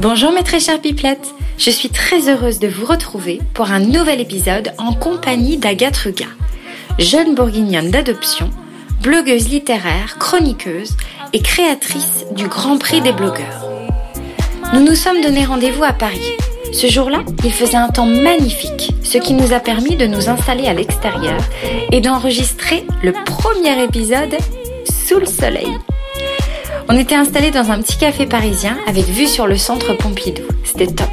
Bonjour mes très chères pipelettes, je suis très heureuse de vous retrouver pour un nouvel épisode en compagnie d'Agathe Ruga, jeune bourguignonne d'adoption, blogueuse littéraire, chroniqueuse et créatrice du Grand Prix des blogueurs. Nous nous sommes donné rendez-vous à Paris. Ce jour-là, il faisait un temps magnifique, ce qui nous a permis de nous installer à l'extérieur et d'enregistrer le premier épisode sous le soleil. On était installés dans un petit café parisien avec vue sur le centre Pompidou. C'était top.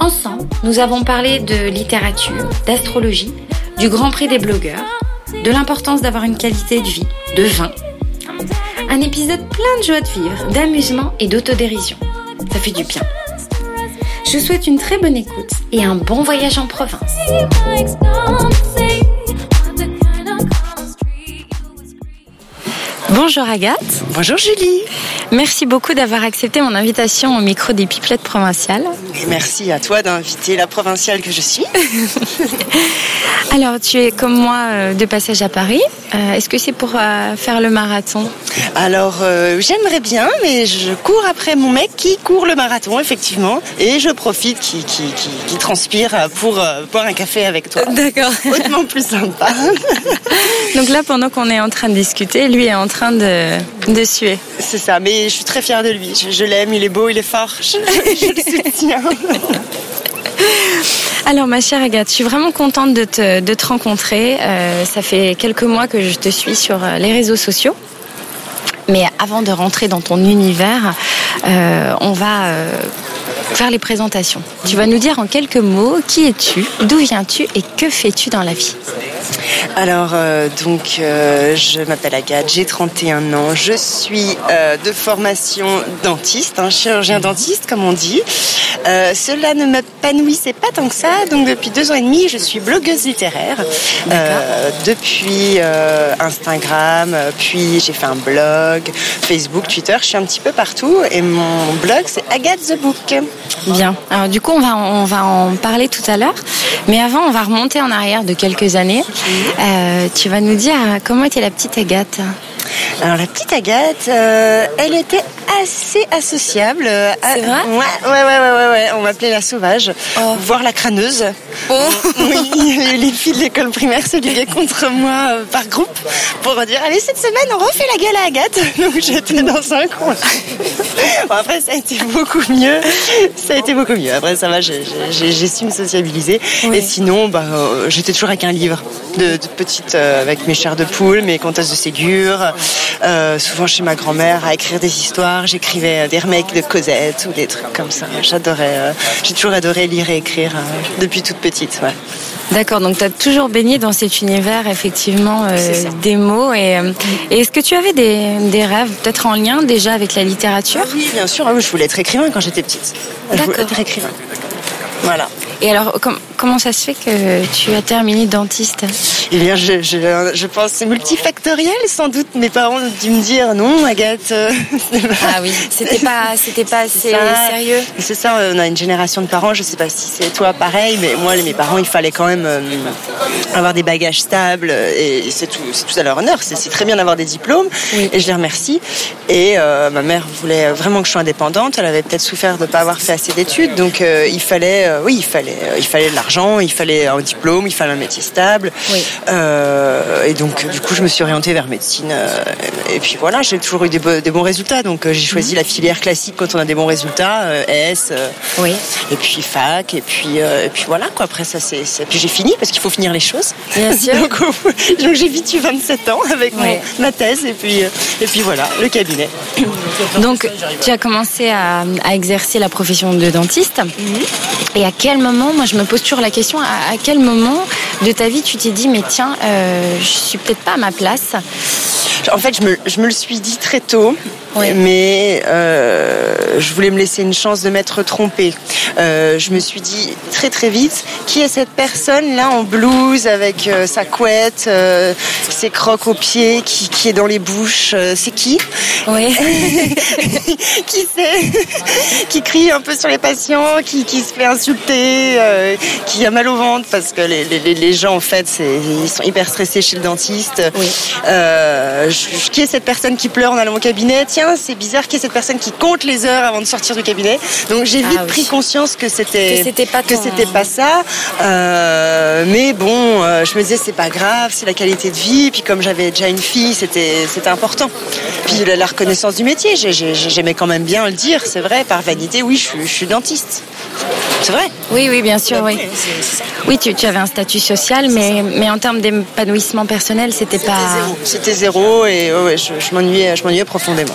Ensemble, nous avons parlé de littérature, d'astrologie, du Grand Prix des blogueurs, de l'importance d'avoir une qualité de vie, de vin. Un épisode plein de joie de vivre, d'amusement et d'autodérision. Ça fait du bien. Je souhaite une très bonne écoute et un bon voyage en province. Bonjour Agathe. Bonjour Julie. Merci beaucoup d'avoir accepté mon invitation au micro des Pipelettes provinciales. Et merci à toi d'inviter la provinciale que je suis. Alors, tu es comme moi euh, de passage à Paris. Euh, est-ce que c'est pour euh, faire le marathon? Alors, j'aimerais bien, mais je cours après mon mec qui court le marathon, effectivement. Et je profite qui, qui, transpire pour boire un café avec toi. D'accord. Hautement plus sympa. Donc là, pendant qu'on est en train de discuter, lui est en train de, de suer. C'est ça, mais je suis très fière de lui. Je, l'aime, il est beau, il est fort. Je, je le soutiens. Alors ma chère Agathe, je suis vraiment contente de te, rencontrer. Euh, ça fait quelques mois que je te suis sur euh, les réseaux sociaux. Mais avant de rentrer dans ton univers, euh, on va faire les présentations. Tu vas nous dire en quelques mots qui es-tu, d'où viens-tu et que fais-tu dans la vie? Alors, euh, donc, euh, je m'appelle Agathe, j'ai 31 ans, je suis euh, de formation dentiste, un chirurgien dentiste, comme on dit. cela ne m'épanouissait pas tant que ça, donc depuis deux ans et demi, je suis blogueuse littéraire. depuis Instagram, puis j'ai fait un blog, Facebook, Twitter, je suis un petit peu partout, et mon blog, c'est Agathe the Book. Bien. Alors, du coup, on va, on va en parler tout à l'heure, mais avant, on va remonter en arrière de quelques années. Euh, tu vas nous dire comment était la petite Agathe alors la petite Agathe, euh, elle était assez associable. C'est vrai ouais, ouais, ouais, ouais, ouais, On m'appelait la sauvage, oh. voire la crâneuse. Oh. Oui, les filles de l'école primaire se liaient contre moi euh, par groupe pour dire allez cette semaine on refait la gueule à Agathe. Donc j'étais dans un coin. Bon, après ça a été beaucoup mieux. Ça a été beaucoup mieux. Après ça va, j'ai su me sociabiliser. Et sinon, bah, euh, j'étais toujours avec un livre de, petite avec mes chairs de poule, mes comtesses de Ségur. Euh, souvent chez ma grand-mère à écrire des histoires. J'écrivais des remakes de Cosette ou des trucs comme ça. J'adorais, euh, j'ai toujours adoré lire et écrire euh, depuis toute petite. D'accord, donc tu as toujours baigné dans cet univers effectivement des mots. Et, est-ce que tu avais des, rêves peut-être en lien déjà avec la littérature? Oui, bien sûr. Ah je voulais être écrivain quand j'étais petite. Je voulais être écrivain. Voilà. Et alors, comment ça se fait que tu as terminé dentiste Eh bien, je, je, pense c'est multifactoriel, sans doute. Mes parents ont dû me dire non, Agathe. Euh, ah oui, c'était pas, c'était pas assez sérieux. C'est ça, on a une génération de parents, je sais pas si c'est toi pareil, mais moi, mes parents, il fallait quand même euh, avoir des bagages stables, et c'est tout, tout à leur honneur. C'est très bien d'avoir des diplômes, et je les remercie. Et euh, ma mère voulait vraiment que je sois indépendante, elle avait peut-être souffert de ne pas avoir fait assez d'études, donc il fallait, oui, il fallait euh, il fallait de l'argent, il fallait un diplôme, il fallait un métier stable. Euh, et donc, du coup, je me suis orientée vers médecine. Euh, et puis voilà, j'ai toujours eu des, bons résultats. Donc, j'ai choisi la filière classique quand on a des bons résultats, S. oui. Et puis fac. Et puis, et puis voilà, quoi. Après, ça, c'est. Puis j'ai fini parce qu'il faut finir les choses. Bien sûr. donc, j'ai vécu 27 ans avec ma thèse. Et puis, et puis voilà, le cabinet. Donc, tu as commencé à, exercer la profession de dentiste. Mhm. Et à quel moment moi je me pose toujours la question, à, quel moment de ta vie tu t'es dit, mais tiens, euh, je suis peut-être pas à ma place? En fait, je me, je me, le suis dit très tôt. mais je voulais me laisser une chance de m'être trompée. je me suis dit très très vite, qui est cette personne là en blouse avec sa couette, ses crocs aux pieds, qui, qui est dans les bouches C'est qui? Oui. qui c'est? Qui crie un peu sur les patients, qui, qui se fait insulter, qui a mal au ventre parce que les, les, les gens en fait, ils sont hyper stressés chez le dentiste. Oui. Euh, qui est cette personne qui pleure en allant au cabinet? Tiens, c'est bizarre. Qui est cette personne qui compte les heures avant de sortir du cabinet Donc j'ai vite ah pris conscience que c'était que c'était pas que c'était pas ça. Euh, mais bon, euh, je me disais c'est pas grave, c'est la qualité de vie. Puis comme j'avais déjà une fille, c'était c'était important. Puis la, reconnaissance du métier, j'aimais quand même bien le dire. C'est vrai, par vanité, oui, je, je suis dentiste. C'est vrai? Oui, oui, bien sûr, oui. Oui, tu, tu, avais un statut social, mais, mais en termes d'épanouissement personnel, c'était pas. C'était zéro et je, je m'ennuyais, je m'ennuyais profondément.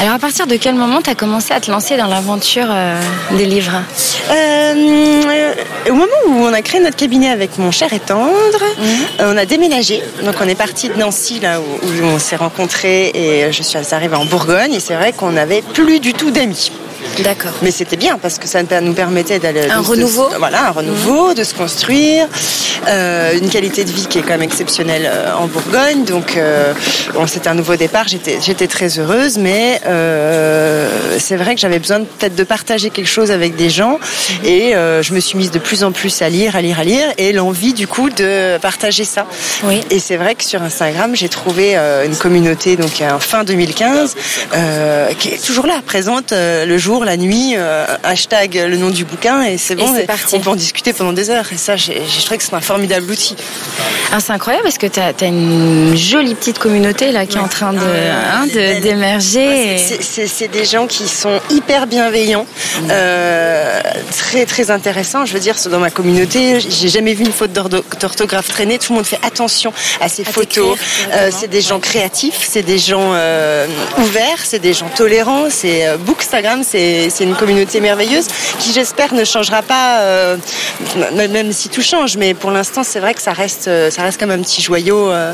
Alors, à partir de quel moment tu as commencé à te lancer dans l'aventure euh, des livres? Euh, Au moment où on a créé notre cabinet avec mon cher et tendre, mhm. euh, on a déménagé. Donc, on est parti de Nancy, là où, on s'est rencontrés, et je suis arrivée en Bourgogne. Et c'est vrai qu'on n'avait plus du tout d'amis. D'accord. Mais c'était bien parce que ça nous permettait d'aller. Un renouveau. voilà, un renouveau, de se construire, euh, une qualité de vie qui est quand même exceptionnelle euh, en Bourgogne. Donc, euh, bon, c'était un nouveau départ. J'étais, très heureuse, mais c'est vrai que j'avais besoin peut-être de partager quelque chose avec des gens, mhm. et je me suis mise de plus en plus à lire, à lire, à lire, et l'envie du coup de partager ça. Oui. Et c'est vrai que sur Instagram, j'ai trouvé une communauté donc en fin 2015 qui est toujours là, présente le jour la nuit, euh, hashtag le nom du bouquin et c'est bon. On peut en discuter pendant des heures. Et ça, j'ai trouvé que c'est un formidable outil. Ah, c'est incroyable parce que tu as, une jolie petite communauté là qui est en train de ah, hein, d'émerger. c'est des gens qui sont hyper bienveillants, euh, très très intéressants. Je veux dire, dans ma communauté, j'ai jamais vu une faute d'orthographe traîner. Tout le monde fait attention à ses photos. Euh, c'est des gens créatifs, c'est des gens ouverts, c'est des gens tolérants. C'est Bookstagram, c'est c'est une communauté merveilleuse qui, j'espère, ne changera pas, euh, même si tout change. Mais pour l'instant, c'est vrai que ça reste, euh, ça reste comme un petit joyau euh,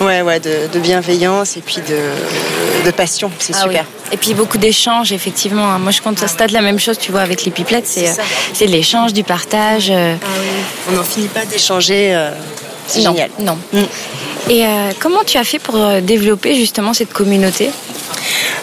ouais, ouais, de, bienveillance et puis de, de passion. C'est ah super. Et puis beaucoup d'échanges, effectivement. Moi, je constate la même chose, tu vois, avec les pipelettes. C'est l'échange, du partage. Ah On n'en finit pas d'échanger. c'est génial. Non. Mm. Et comment tu as fait pour développer justement cette communauté?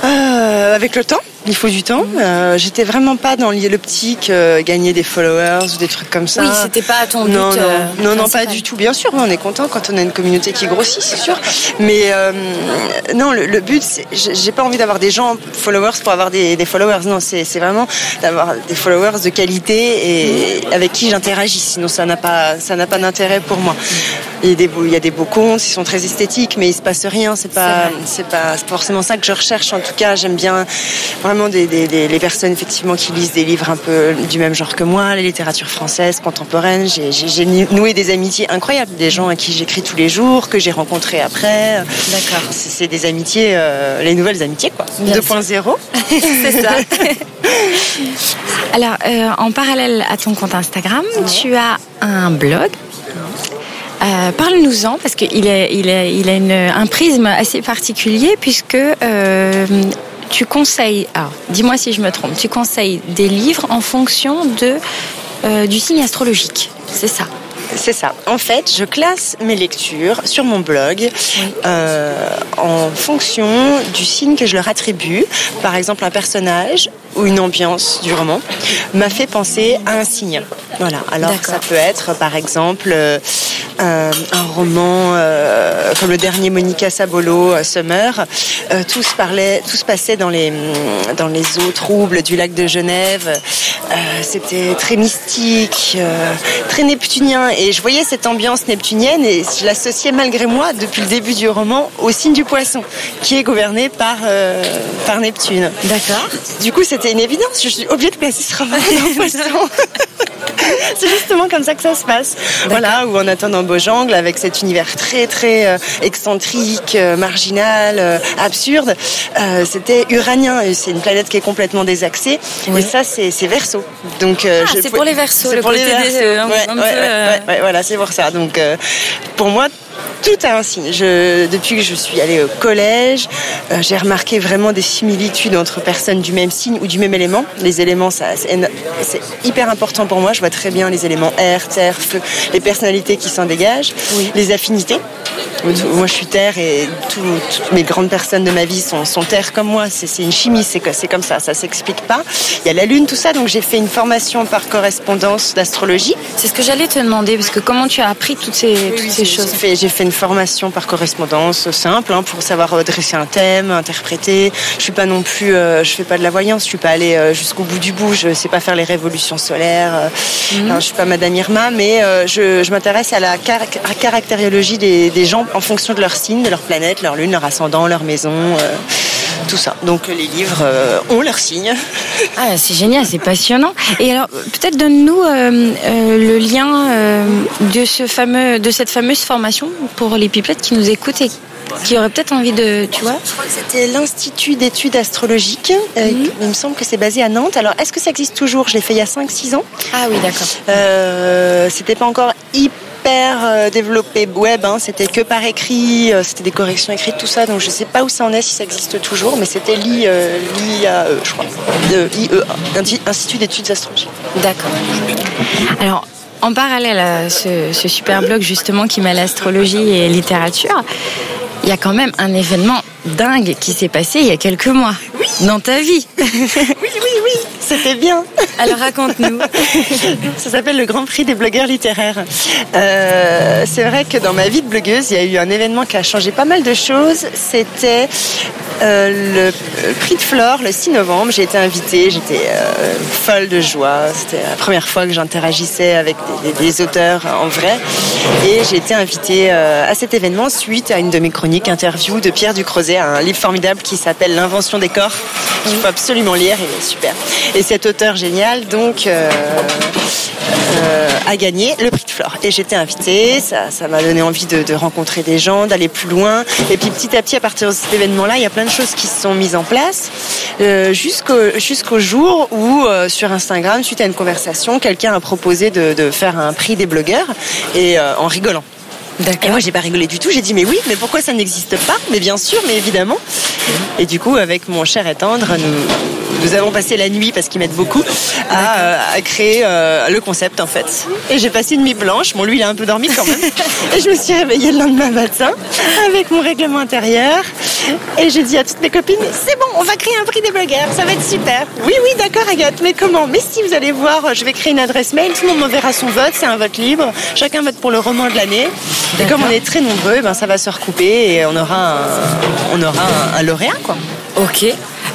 Avec le temps il faut du temps. Euh, J'étais vraiment pas dans l'optique euh, gagner des followers ou des trucs comme ça. Oui, c'était pas ton but. Non, non, euh, non, non, pas du tout. Bien sûr, on est content quand on a une communauté qui grossit, c'est sûr. Mais euh, non, le, le but, j'ai pas envie d'avoir des gens followers pour avoir des, des followers. Non, c'est vraiment d'avoir des followers de qualité et avec qui j'interagis. Sinon, ça n'a pas, ça n'a pas d'intérêt pour moi. Il y, a des beaux, il y a des beaux comptes, ils sont très esthétiques, mais il se passe rien. C'est pas, c'est pas forcément ça que je recherche. En tout cas, j'aime bien vraiment des, des, des, les personnes effectivement qui lisent des livres un peu du même genre que moi, la littérature française, contemporaine. J'ai noué des amitiés incroyables, des gens à qui j'écris tous les jours, que j'ai rencontrés après. D'accord. C'est des amitiés, euh, les nouvelles amitiés quoi. 2.0. c'est ça. Alors, euh, en parallèle à ton compte Instagram, tu as un blog euh, Parle-nous-en parce qu'il a, il a, il a une, un prisme assez particulier puisque euh, tu conseilles, alors dis-moi si je me trompe, tu conseilles des livres en fonction de, euh, du signe astrologique, c'est ça c'est ça. En fait, je classe mes lectures sur mon blog euh, en fonction du signe que je leur attribue. Par exemple, un personnage ou une ambiance du roman m'a fait penser à un signe. Voilà. Alors ça peut être, par exemple, euh, un roman euh, comme le dernier Monica Sabolo, euh, Summer. tout se parlait, tout se passait dans les dans les eaux troubles du lac de Genève. C'était très mystique, très neptunien, et je voyais cette ambiance neptunienne et je l'associais malgré moi depuis le début du roman au signe du poisson, qui est gouverné par par Neptune. D'accord. Du coup, c'était une évidence. Je suis obligée de placer ce dans poisson. c'est justement comme ça que ça se passe. Voilà, où on attend un beau jungle avec cet univers très très euh, excentrique, euh, marginal, euh, absurde. C'était uranien. C'est une planète qui est complètement désaxée. Et ça, c'est Verseau. Donc, ah, c'est pour les Verseaux. C'est pour les Verseaux. voilà, c'est pour ça. Donc, pour moi, tout a un signe. Je, depuis que je suis allée au collège, euh, j'ai remarqué vraiment des similitudes entre personnes du même signe ou du même élément. Les éléments, ça, c'est hyper important pour moi. Je vois très bien les éléments air, terre, feu, les personnalités qui s'en dégagent, les affinités. Moi, je suis terre et toutes mes grandes personnes de ma vie sont, sont terre comme moi. C'est une chimie, c'est comme ça, ça s'explique pas. Il y a la lune, tout ça, donc j'ai fait une formation par correspondance d'astrologie. C'est ce que j'allais te demander, parce que comment tu as appris toutes ces, toutes ces choses J'ai fait, une formation par correspondance simple hein, pour savoir dresser un thème, interpréter. Je suis pas non plus, euh, je fais pas de la voyance, je suis pas allée euh, jusqu'au bout du bout, je sais pas faire les révolutions solaires. Je ne je suis pas Madame Irma, mais euh, je, m'intéresse à la caractériologie des, des gens en fonction de leur signe, de leur planète, leur lune, leur ascendant, leur maison, euh, tout ça. Donc les livres euh, ont leur signe. Ah, c'est génial, c'est passionnant. Et alors, peut-être donne-nous euh, le lien de, ce fameux, de cette fameuse formation pour les pipettes qui nous écoutent et qui auraient peut-être envie de, tu vois Je crois que c'était l'Institut d'études astrologiques. Mhm. Il me semble que c'est basé à Nantes. Alors, est-ce que ça existe toujours? Je l'ai fait il y a 5-6 ans. Ah oui, d'accord. c'était pas encore hyper euh, développé web, hein. c'était que par écrit, euh, c'était des corrections écrites, tout ça. Donc je sais pas où ça en est, si ça existe toujours, mais c'était l'IAE, je crois, de IEA, Institut d'études astrologiques. D'accord. Alors, en parallèle à ce, ce super blog justement qui mêle astrologie et littérature, il y a quand même un événement dingue qui s'est passé il y a quelques mois dans ta vie. oui, c'était bien. Alors raconte-nous. Ça s'appelle le Grand Prix des blogueurs littéraires. Euh, c'est vrai que dans ma vie de blogueuse, il y a eu un événement qui a changé pas mal de choses. C'était euh, le prix de Flore le 6 novembre. J'ai été invitée, j'étais euh, folle de joie. C'était la première fois que j'interagissais avec des, auteurs en vrai. Et j'ai été invitée à cet événement suite à une de mes chroniques interview de Pierre Ducrozet, un livre formidable qui s'appelle L'invention des corps qu'il faut absolument lire, il est super. Et cet auteur génial, donc, euh, euh, a gagné le prix de Flore. Et j'étais invitée, ça, ça m'a donné envie de, rencontrer des gens, d'aller plus loin. Et puis petit à petit, à partir de cet événement-là, il y a plein de choses qui se sont mises en place euh, jusqu'au jour où sur Instagram, suite à une conversation, quelqu'un a proposé de, de, faire un prix des blogueurs et en rigolant. Et moi, j'ai pas rigolé du tout. J'ai dit, mais oui, mais pourquoi ça n'existe pas? Mais bien sûr, mais évidemment. Et du coup, avec mon cher et tendre, nous, nous avons passé la nuit, parce qu'ils m'aident beaucoup, à, euh, à créer euh, le concept, en fait. Et j'ai passé une nuit blanche. Bon, lui, il a un peu dormi quand même. et je me suis réveillée le lendemain matin avec mon règlement intérieur. Et j'ai dit à toutes mes copines, c'est bon, on va créer un prix des blogueurs, ça va être super. Oui, oui, d'accord, Agathe, mais comment? Mais si vous allez voir, je vais créer une adresse mail, tout le monde m'enverra son vote, c'est un vote libre. Chacun vote pour le roman de l'année. Et comme on est très nombreux, ben, ça va se recouper et on aura un, on aura un, lauréat. Quoi. Ok.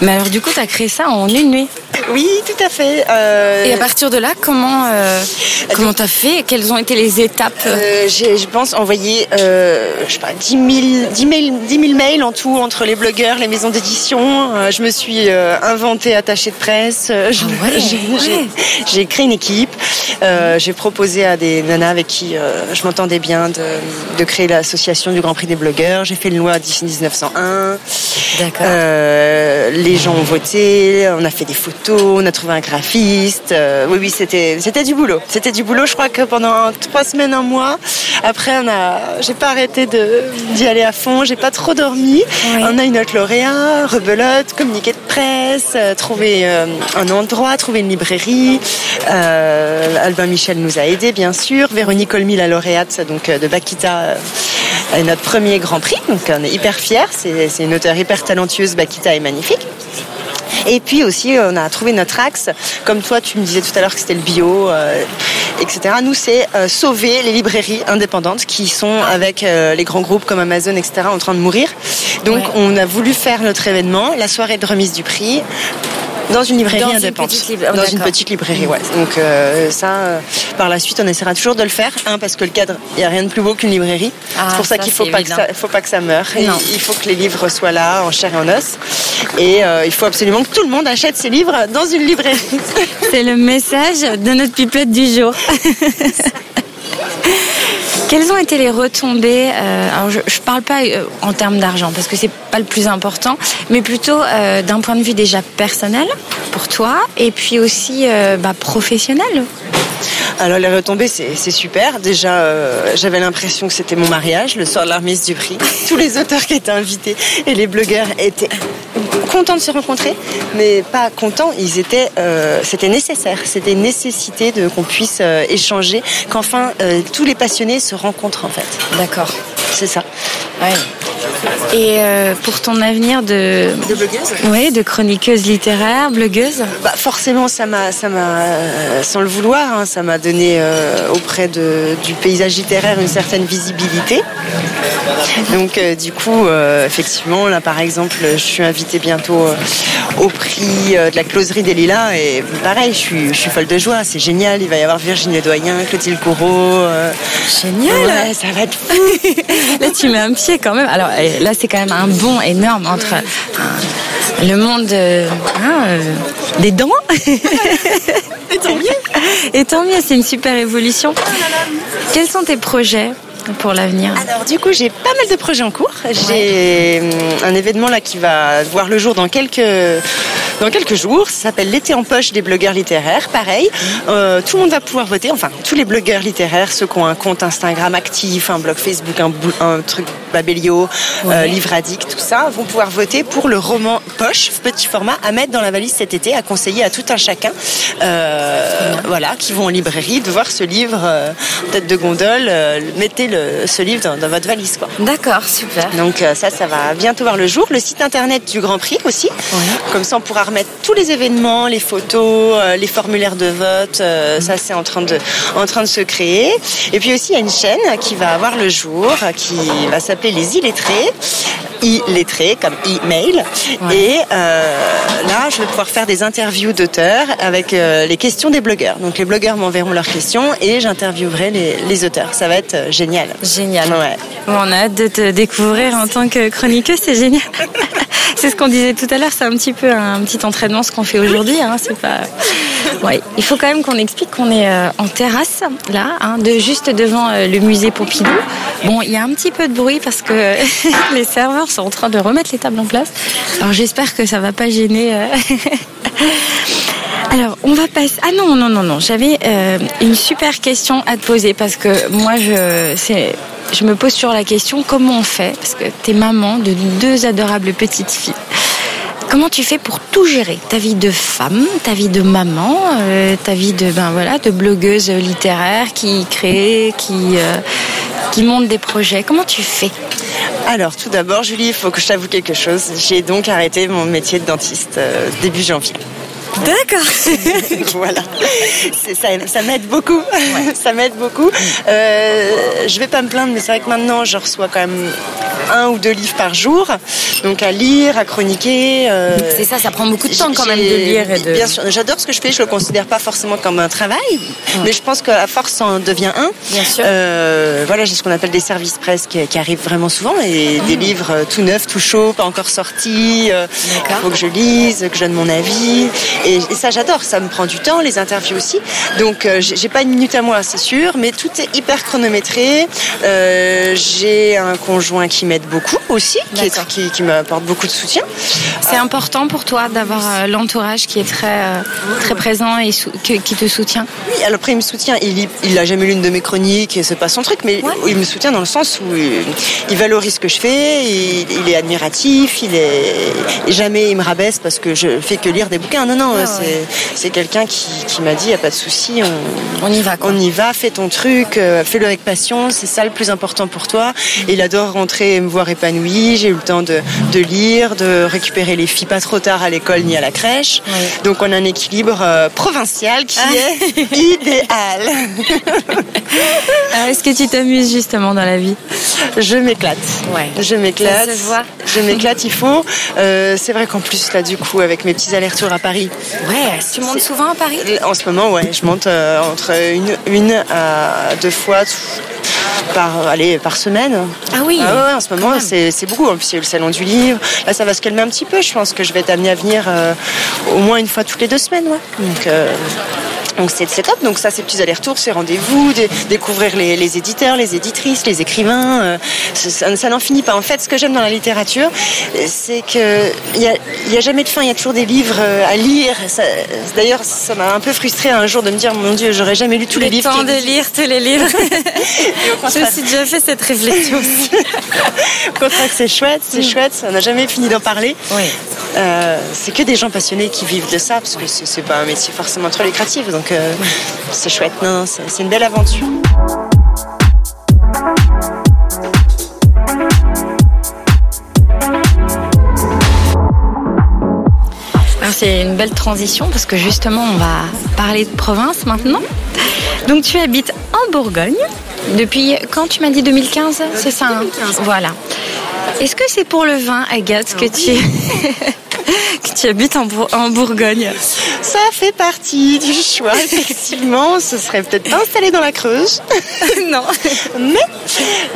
Mais alors du coup, tu as créé ça en une nuit? Oui, tout à fait. Euh, Et à partir de là, comment euh, comment t'as fait Quelles ont été les étapes euh, J'ai, je pense, envoyé, euh, je sais pas, 10 000, 10, 000, mails en tout entre les blogueurs, les maisons d'édition. Euh, je me suis euh, inventée attachée de presse. Ah j'ai, créé une équipe. j'ai proposé à des nanas avec qui je m'entendais bien de, de créer l'association du Grand Prix des blogueurs. J'ai fait une loi 1901. D'accord. les gens ont voté. On a fait des photos on a trouvé un graphiste. Euh, oui, oui, c'était, c'était du boulot. C'était du boulot. Je crois que pendant trois semaines, un mois. Après, on a, j'ai pas arrêté de, d'y aller à fond. J'ai pas trop dormi. On a eu notre lauréat, rebelote, communiqué de presse, euh, trouver euh, un endroit, trouver une librairie. Albin Michel nous a aidés, bien sûr. Véronique Olmy, la lauréate donc de Bakita, est notre premier Grand Prix. Donc, on est hyper fiers. C'est, c'est une auteure hyper talentueuse. Bakita est magnifique. Et puis aussi, on a trouvé notre axe. Comme toi, tu me disais tout à l'heure que c'était le bio, euh, etc. Nous, c'est euh, sauver les librairies indépendantes qui sont avec euh, les grands groupes comme Amazon, etc. en train de mourir. Donc, on a voulu faire notre événement, la soirée de remise du prix, dans une librairie dans indépendante. Une dans une petite librairie, ouais. Donc euh, ça, euh, par la suite, on essaiera toujours de le faire. Un, parce que le cadre, il n'y a rien de plus beau qu'une librairie. Ah, c'est pour ça, qu'il ne faut, pas que ça, faut pas que ça meure. il faut que les livres soient là, en chair et en os. Et euh, il faut absolument que tout le monde achète ses livres dans une librairie. c'est le message de notre pipette du jour. Quelles ont été les retombées euh, Alors, je ne parle pas euh, en termes d'argent parce que c'est pas le plus important, mais plutôt euh, d'un point de vue déjà personnel pour toi et puis aussi bah, professionnel. Alors les retombées, c'est super. Déjà, euh, j'avais l'impression que c'était mon mariage le soir de la remise du prix. Tous les auteurs qui étaient invités et les blogueurs étaient contents de se rencontrer, mais pas contents. Ils étaient, euh, c'était nécessaire, c'était une nécessité de qu'on puisse euh, échanger, qu'enfin tous les passionnés se rencontrent en fait. D'accord. C'est ça. Ouais. Et euh, pour ton avenir de... De blogueuse Oui, de chroniqueuse littéraire, blogueuse bah Forcément, ça m'a, ça m'a, euh, sans le vouloir, hein, ça m'a donné euh, auprès de, du paysage littéraire une certaine visibilité. Donc du coup, effectivement, là par exemple, je suis invitée bientôt au prix de la closerie des Lilas et pareil, je suis, je suis folle de joie, c'est génial. Il va y avoir Virginie Doyen, Clotilde Courreau. Génial Ça va être fou Là, tu mets un pied quand même. Alors là, c'est quand même un bond énorme entre euh, le monde euh, hein, euh, des dents. Et tant mieux. Et tant mieux, c'est une super évolution. Quels sont tes projets pour l'avenir? Alors du coup, j'ai pas mal de projets en cours. J'ai un événement là qui va voir le jour dans quelques dans quelques jours. Ça s'appelle l'été en poche des blogueurs littéraires. Pareil, euh, tout le monde va pouvoir voter. Enfin, tous les blogueurs littéraires, ceux qui ont un compte Instagram actif, un blog Facebook, un, un truc Babelio, euh, Livre Addict, tout ça, vont pouvoir voter pour le roman poche, petit format, à mettre dans la valise cet été, à conseiller à tout un chacun, euh, voilà, qui vont en librairie, de voir ce livre tête de gondole. mettez le, ce livre dans, votre valise, quoi. D'accord, super. Donc ça, ça va bientôt voir le jour. Le site internet du Grand Prix aussi. Comme ça, on pourra remettre tous les événements, les photos, euh, les formulaires de vote. Euh, ça, c'est en train de, en train de se créer. Et puis aussi, il y a une chaîne qui va avoir le jour, qui va s'appeler Les Illettrés e-lettré, comme e-mail. Et euh, là, je vais pouvoir faire des interviews d'auteurs avec les questions des blogueurs. Donc les blogueurs m'enverront leurs questions et j'interviewerai les, les, auteurs. Ça va être génial. Génial. Ouais. on a hâte de te découvrir en tant que chroniqueuse, c'est génial. c'est ce qu'on disait tout à l'heure, c'est un petit peu un petit entraînement ce qu'on fait aujourd'hui. Hein. Il faut quand même qu'on explique qu'on est en terrasse là, hein, de juste devant le musée Pompidou. Bon, il y a un petit peu de bruit parce que les serveurs sont en train de remettre les tables en place. Alors j'espère que ça va pas gêner. Euh. Alors, on va passer. Ah non, non, non, non. J'avais euh, une super question à te poser parce que moi, je, me pose sur la question comment on fait? Parce que tu es maman de deux adorables petites filles. Comment tu fais pour tout gérer? Ta vie de femme, ta vie de maman, euh, ta vie de ben voilà de blogueuse littéraire qui crée, qui qui monte des projets. Comment tu fais? Alors, tout d'abord, Julie, il faut que je t'avoue quelque chose. J'ai donc arrêté mon métier de dentiste euh, début janvier. D'accord. voilà. Ça, ça m'aide beaucoup. ça m'aide beaucoup. Euh, je vais pas me plaindre, mais c'est vrai que maintenant, je reçois quand même un ou deux livres par jour, donc à lire, à chroniquer. Euh, c'est ça, ça prend beaucoup de temps quand même de lire et de. Bien sûr, j'adore ce que je fais. Je le considère pas forcément comme un travail, mais je pense qu'à force, ça en devient un. Bien sûr. Euh, voilà, j'ai ce qu'on appelle des services presse qui, arrivent vraiment souvent et des livres tout neufs, tout chauds, pas encore sortis. Il faut que je lise, que je donne mon avis. Et, ça, j'adore. Ça me prend du temps, les interviews aussi. Donc, euh, j'ai pas une minute à moi, c'est sûr, mais tout est hyper chronométré. Euh, j'ai un conjoint qui m'aide beaucoup aussi, qui, qui, m'apporte beaucoup de soutien. C'est important pour toi d'avoir euh, l'entourage qui est très, très présent et qui te soutient? Oui, alors après, il me soutient. Il, il a jamais lu une de mes chroniques et c'est pas son truc, mais il me soutient dans le sens où il, valorise ce que je fais, il, est admiratif, il est jamais il me rabaisse parce que je fais que lire des bouquins. Non, non, c'est quelqu'un qui, m'a dit, il n'y a pas de souci, on, y va. On y va, fais ton truc, euh, fais-le avec passion, c'est ça le plus important pour toi. il adore rentrer et me voir épanoui, j'ai eu le temps de, lire, de récupérer les filles pas trop tard à l'école ni à la crèche. Donc on a un équilibre euh, provincial qui ah. est idéal. Est-ce que tu t'amuses justement dans la vie? Je m'éclate. Ouais. Je m'éclate. Je m'éclate, il faut. Euh, c'est vrai qu'en plus, là, du coup, avec mes petits allers-retours à Paris, Ouais, tu montes souvent à Paris? En ce moment, ouais, je monte euh, entre une, une à deux fois par, allez, par semaine. Ah oui ah ouais, en ce moment, c'est beaucoup. En plus, il y a le salon du livre. Là, ça va se calmer un petit peu. Je pense que je vais être amenée à venir euh, au moins une fois toutes les deux semaines. Ouais. Donc, euh, Donc c'est top. Donc ça, ces petits allers-retours, ces rendez-vous, de, découvrir les, éditeurs, les éditrices, les écrivains. Euh, ça, n'en finit pas. En fait, ce que j'aime dans la littérature, c'est qu'il n'y a, y a jamais de fin. Il y a toujours des livres euh, à lire. D'ailleurs, ça m'a un peu frustré un jour de me dire, mon Dieu, j'aurais jamais lu tous les, livres. Temps de lire tous les livres. Je me suis déjà fait cette réflexion aussi. au contraire, c'est chouette, c'est mm. chouette. On n'a jamais fini d'en parler. Oui. Euh, c'est que des gens passionnés qui vivent de ça, parce que c'est pas un métier forcément trop lucratif. Donc euh, c'est chouette. Non, c'est une belle aventure. C'est une belle transition parce que justement on va parler de province maintenant. Donc tu habites en Bourgogne depuis quand tu m'as dit 2015 C'est ça hein? Voilà. Est-ce que c'est pour le vin, Agathe, que tu que tu habites en, Bourgogne Ça fait partie du choix, effectivement. Ce serait peut-être pas installé dans la Creuse. non. Mais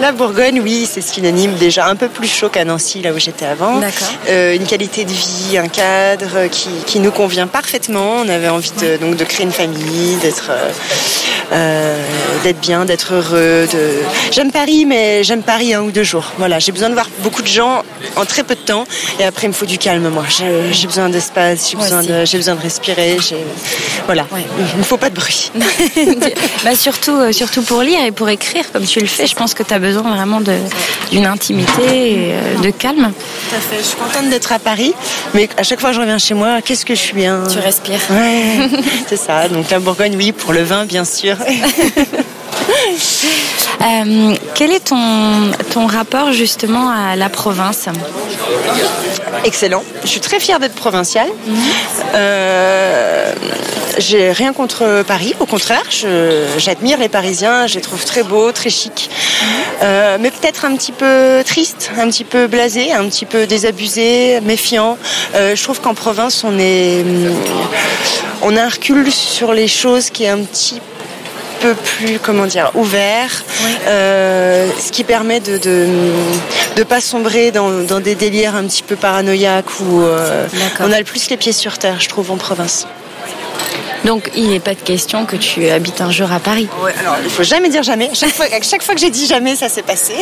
la Bourgogne, oui, c'est synonyme déjà un peu plus chaud qu'à Nancy, là où j'étais avant. D'accord. Euh, une qualité de vie, un cadre qui, nous convient parfaitement. On avait envie de, donc, de créer une famille, d'être euh, euh, d'être bien, d'être heureux. De... J'aime Paris, mais j'aime Paris un ou deux jours. Voilà, j'ai besoin de voir beaucoup de gens en très peu de temps. Et après, il me faut du calme, moi. J'ai besoin d'espace, j'ai besoin, de, besoin de respirer. Voilà, il ne faut pas de bruit. bah surtout, euh, surtout pour lire et pour écrire, comme tu le fais, je pense que tu as besoin vraiment d'une intimité et euh, de calme. Tout à fait. Je suis contente d'être à Paris, mais à chaque fois que je reviens chez moi, qu'est-ce que je suis bien? Tu respires. Ouais, c'est ça. Donc la Bourgogne, oui, pour le vin, bien sûr. Euh, quel est ton, ton rapport justement à la province Excellent. Je suis très fière d'être provinciale. Euh, j'ai rien contre Paris, au contraire, j'admire les Parisiens, je les trouve très beaux, très chics, euh, mais peut-être un petit peu triste, un petit peu blasé, un petit peu désabusé, méfiant. je trouve qu'en province, on est, on a un recul sur les choses qui est un petit peu peu plus, comment dire, ouvert, euh, ce qui permet de de, pas sombrer dans, des délires un petit peu paranoïaques où euh, on a le plus les pieds sur terre, je trouve, en province. Donc il n'est pas de question que tu habites un jour à Paris. Ouais, alors il faut jamais dire jamais. Chaque fois, chaque fois que j'ai dit jamais, ça s'est passé.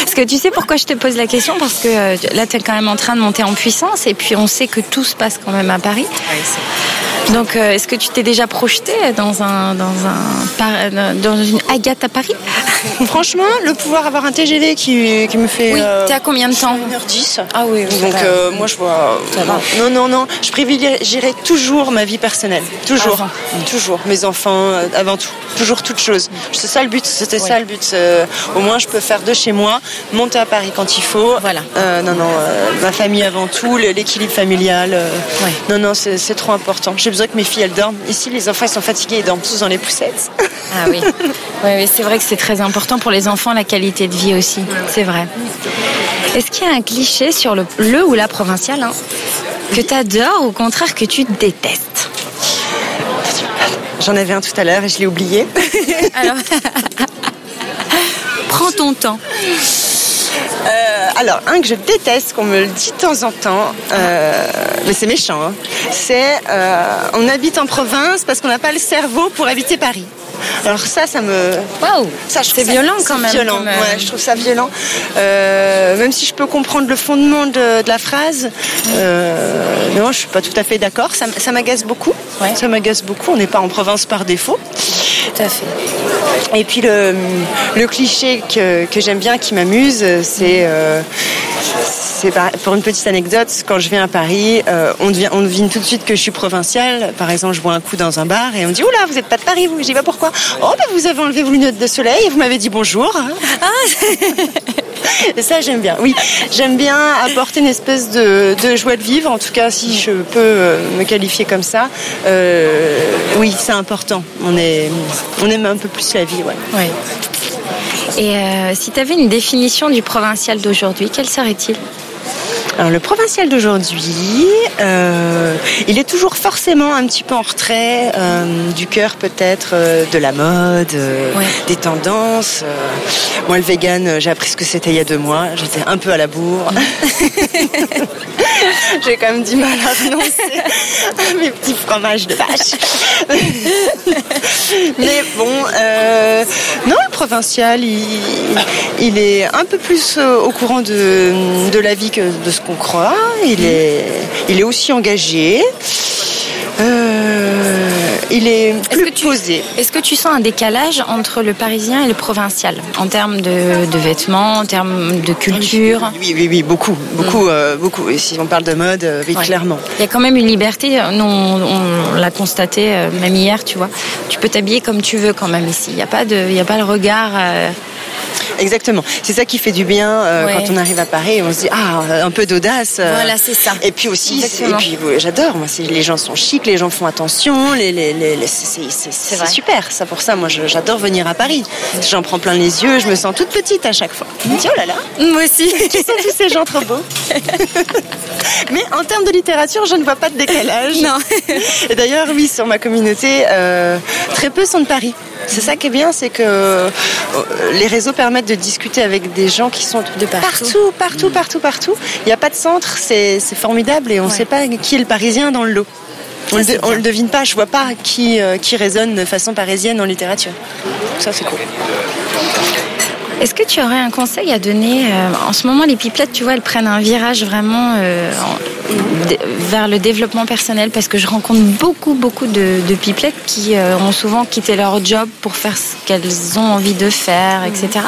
Parce que tu sais pourquoi je te pose la question? Parce que euh, là, tu es quand même en train de monter en puissance et puis on sait que tout se passe quand même à Paris. Donc, euh, est-ce que tu t'es déjà projeté dans un, dans un, dans une Agathe à Paris? Franchement, le pouvoir avoir un TGV qui, qui me fait. Oui. Euh, T'es à combien de temps? 1h10. Ah oui. Donc euh, moi je vois. Non, non, non. Je privilégierai toujours ma vie personnelle. Toujours. Toujours. Mes enfants avant tout. Toujours toute chose. C'est ça le but. C'était ça le but. au moins je peux faire de chez moi, monter à Paris quand il faut. Voilà. non, non. ma famille avant tout, l'équilibre familial. Non, non, c'est trop important besoin que mes filles elles dorment. Ici, les enfants ils sont fatigués, ils dorment tous dans les poussettes. Ah oui, oui, c'est vrai que c'est très important pour les enfants la qualité de vie aussi. C'est vrai. Est-ce qu'il y a un cliché sur le, le ou la provinciale hein, que tu adores ou au contraire que tu détestes? J'en avais un tout à l'heure et je l'ai oublié. Alors, prends ton temps. Euh, alors, un que je déteste, qu'on me le dit de temps en temps, euh, mais c'est méchant, hein, c'est euh, on habite en province parce qu'on n'a pas le cerveau pour habiter Paris. Alors ça, ça me... Waouh C'est violent quand même. Violent, ouais, je trouve ça violent. même si je peux comprendre le fondement de, la phrase, mais moi je suis pas tout à fait d'accord. Ça, m'agace beaucoup. Ça m'agace beaucoup. On n'est pas en province par défaut. Tout à fait. Et puis le, cliché que, j'aime bien, qui m'amuse, c'est euh, pour une petite anecdote, quand je viens à Paris, euh, on, devine tout de suite que je suis provinciale. Par exemple, je bois un coup dans un bar et on me dit Oula, vous n'êtes pas de Paris, vous Je dis pas pourquoi? Oh, bah, vous avez enlevé vos lunettes de soleil et vous m'avez dit bonjour. Ah. Et ça, j'aime bien. Oui, j'aime bien apporter une espèce de, joie de vivre, en tout cas, si je peux euh, me qualifier comme ça. Euh, oui, c'est important. On, est, on aime un peu plus la vie, ouais. Et euh, si tu avais une définition du provincial d'aujourd'hui, quel serait-il? Alors le provincial d'aujourd'hui, euh, il est toujours forcément un petit peu en retrait euh, du cœur peut-être euh, de la mode, des tendances. moi le vegan, j'ai appris ce que c'était il y a deux mois. J'étais un peu à la bourre. J'ai quand même du mal à renoncer à mes petits fromages de vache. Mais bon, non, provincial, il, est un peu plus euh, au courant de, de la vie que de ce qu'on croit. Il est, il est aussi engagé. Euh, il est plus posé. Est-ce que tu sens un décalage entre le parisien et le provincial en termes de, vêtements, en termes de culture? Oui, oui, oui, beaucoup, beaucoup, mm. euh, beaucoup. Et si on parle de mode, euh, oui, clairement. Il y a quand même une liberté. Nous, on, l'a constaté même hier, tu vois. Tu peux t'habiller comme tu veux quand même ici. Il n'y a pas de, il y a pas le regard. Exactement. C'est ça qui fait du bien euh, quand on arrive à Paris. On se dit ah un peu d'audace. Euh. Voilà, c'est ça. Et puis aussi, et puis j'adore. Moi, les gens sont chics, les gens font attention. Les, les, les, c'est super. Ça pour ça, moi, j'adore venir à Paris. J'en prends plein les yeux. Je me sens toute petite à chaque fois. Je me dis oh là là. Moi aussi. Qui sont tous ces gens trop beaux. Mais en termes de littérature, je ne vois pas de décalage. Non. Et d'ailleurs, oui, sur ma communauté, euh, très peu sont de Paris. C'est ça qui est bien, c'est que euh, les réseaux permettent de discuter avec des gens qui sont de partout, partout, partout, partout. Il n'y a pas de centre, c'est formidable et on ne sait pas qui est le Parisien dans le lot. On ne le, devine pas, je vois pas qui, euh, qui résonne de façon parisienne en littérature. Ça, c'est cool. Est-ce que tu aurais un conseil à donner euh, En ce moment, les pipelettes, tu vois, elles prennent un virage vraiment vers le développement personnel parce que je rencontre beaucoup, beaucoup de, pipelettes qui euh, ont souvent quitté leur job pour faire ce qu'elles ont envie de faire, etc.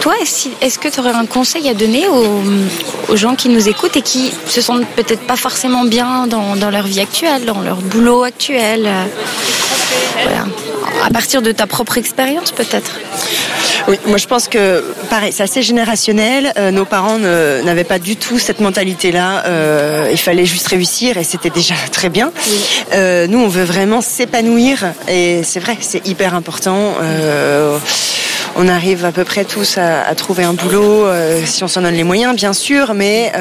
Toi, est-ce que tu aurais un conseil à donner aux, gens qui nous écoutent et qui se sentent peut-être pas forcément bien dans, leur vie actuelle, dans leur boulot actuel euh. À partir de ta propre expérience, peut-être oui, moi je pense que pareil, c'est assez générationnel. Euh, nos parents n'avaient pas du tout cette mentalité-là. Euh, il fallait juste réussir et c'était déjà très bien. Euh, nous, on veut vraiment s'épanouir et c'est vrai, c'est hyper important. On arrive à peu près tous à, trouver un boulot si on s'en donne les moyens, bien sûr, mais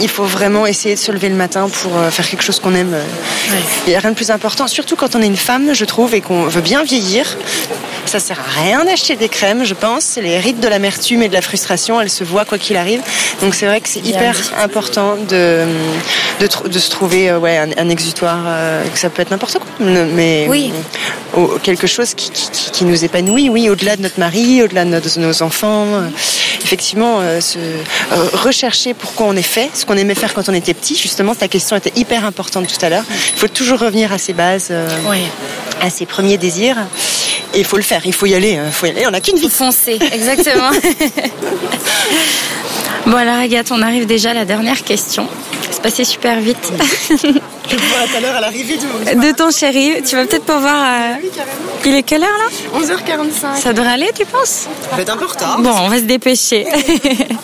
il faut vraiment essayer de se lever le matin pour faire quelque chose qu'on aime. Il n'y a rien de plus important, surtout quand on est une femme, je trouve, et qu'on veut bien vieillir. Ça sert à rien d'acheter des crèmes, je pense. Les rides de l'amertume et de la frustration. Elles se voient quoi qu'il arrive. Donc c'est vrai que c'est hyper important de, de, se trouver euh, ouais, un, exutoire. Euh, que ça peut être n'importe quoi. Mais oui. quelque chose qui, qui, nous épanouit, oui, au-delà de notre mari, au-delà de nos, enfants. Euh, effectivement, se, rechercher pourquoi on est fait, ce qu'on aimait faire quand on était petit. Justement, ta question était hyper importante tout à l'heure. Il faut toujours revenir à ses bases, à ses premiers désirs. Et il faut le faire, il faut y aller, il faut y aller. On n'a qu'une vie. Foncer, exactement. bon alors Agathe, on arrive déjà à la dernière question. C'est passé super vite. Je vois tout à l'heure à l'arrivée de, de ton chéri. Tu vas peut-être pas voir. Euh, il est quelle heure là? 11h45. Ça devrait aller, tu penses? Ça va être un peu retard. Bon, on va se dépêcher.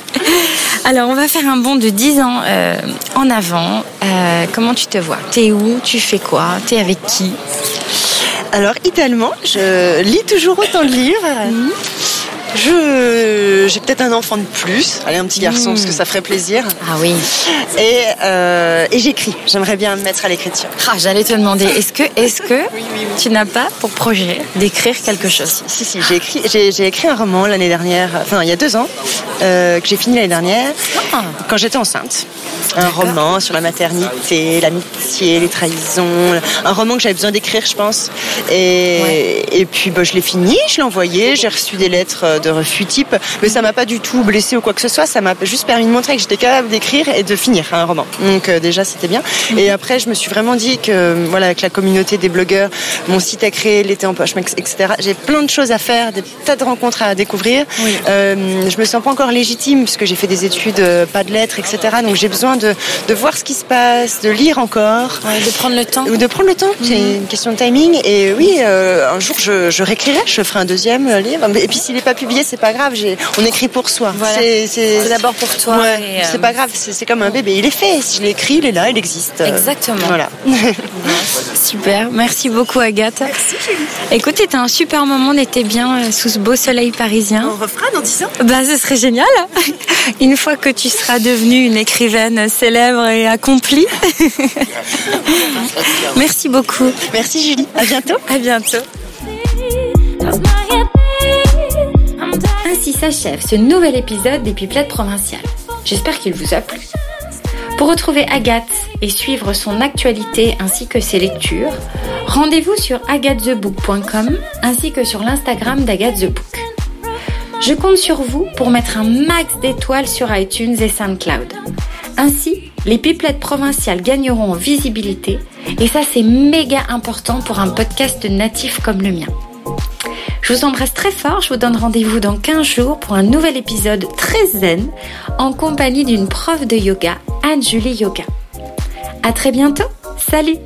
Alors, on va faire un bond de 10 ans euh, en avant. Euh, comment tu te vois? T'es où? Tu fais quoi? T'es avec qui? Alors, idéalement, je lis toujours autant de livres. Mhm. Je, j'ai peut-être un enfant de plus, allez un petit garçon parce que ça ferait plaisir. Ah oui. Et, euh, et j'écris. J'aimerais bien me mettre à l'écriture. Ah, j'allais te demander, est-ce que, est-ce que tu n'as pas pour projet d'écrire quelque chose? Si si, j'ai écrit, j'ai, écrit un roman l'année dernière, enfin il y a deux ans, euh, que j'ai fini l'année dernière, ah. quand j'étais enceinte. Un roman sur la maternité, l'amitié, les trahisons. Un roman que j'avais besoin d'écrire, je pense. Et, et puis bah, je l'ai fini, je l'ai envoyé, j'ai reçu des lettres euh, de refus type, mais ça m'a pas du tout blessé ou quoi que ce soit. Ça m'a juste permis de montrer que j'étais capable d'écrire et de finir un roman. Donc euh, déjà c'était bien. Mhm. Et après je me suis vraiment dit que voilà avec la communauté des blogueurs, mon site à créer, l'été en poche, etc. J'ai plein de choses à faire, des tas de rencontres à découvrir. Euh, je me sens pas encore légitime puisque j'ai fait des études, euh, pas de lettres, etc. Donc j'ai besoin de, de, voir ce qui se passe, de lire encore, de prendre le temps. Ou de prendre le temps. C'est mhm. une question de timing. Et oui, un jour je, je réécrirai, je ferai un deuxième livre. Et puis s'il n'est pas publié, c'est pas grave. On écrit pour soi. C'est d'abord pour toi. Ouais, c'est pas euh, grave. C'est comme un bébé. Il est fait. Si je l'écris, il est là, il existe. Exactement. Voilà. Super. Merci beaucoup, Agathe. Merci, Écoute, c'était un super moment. On était bien euh, sous ce beau soleil parisien. On refera dans 10 ans. Bah, ce serait génial. Une fois que tu seras devenue une écrivaine célèbre et accomplie. Merci beaucoup. Merci, Julie. À bientôt. À bientôt. Ainsi s'achève ce nouvel épisode des Pipelettes provinciales. J'espère qu'il vous a plu. Pour retrouver Agathe et suivre son actualité ainsi que ses lectures, rendez-vous sur agathethebook.com ainsi que sur l'Instagram d'Agathe the Book. Je compte sur vous pour mettre un max d'étoiles sur iTunes et SoundCloud. Ainsi, les pipelettes provinciales gagneront en visibilité et ça c'est méga important pour un podcast natif comme le mien. Je vous embrasse très fort, je vous donne rendez-vous dans 15 jours pour un nouvel épisode très zen en compagnie d'une prof de yoga, Anne-Julie Yoga. À très bientôt, salut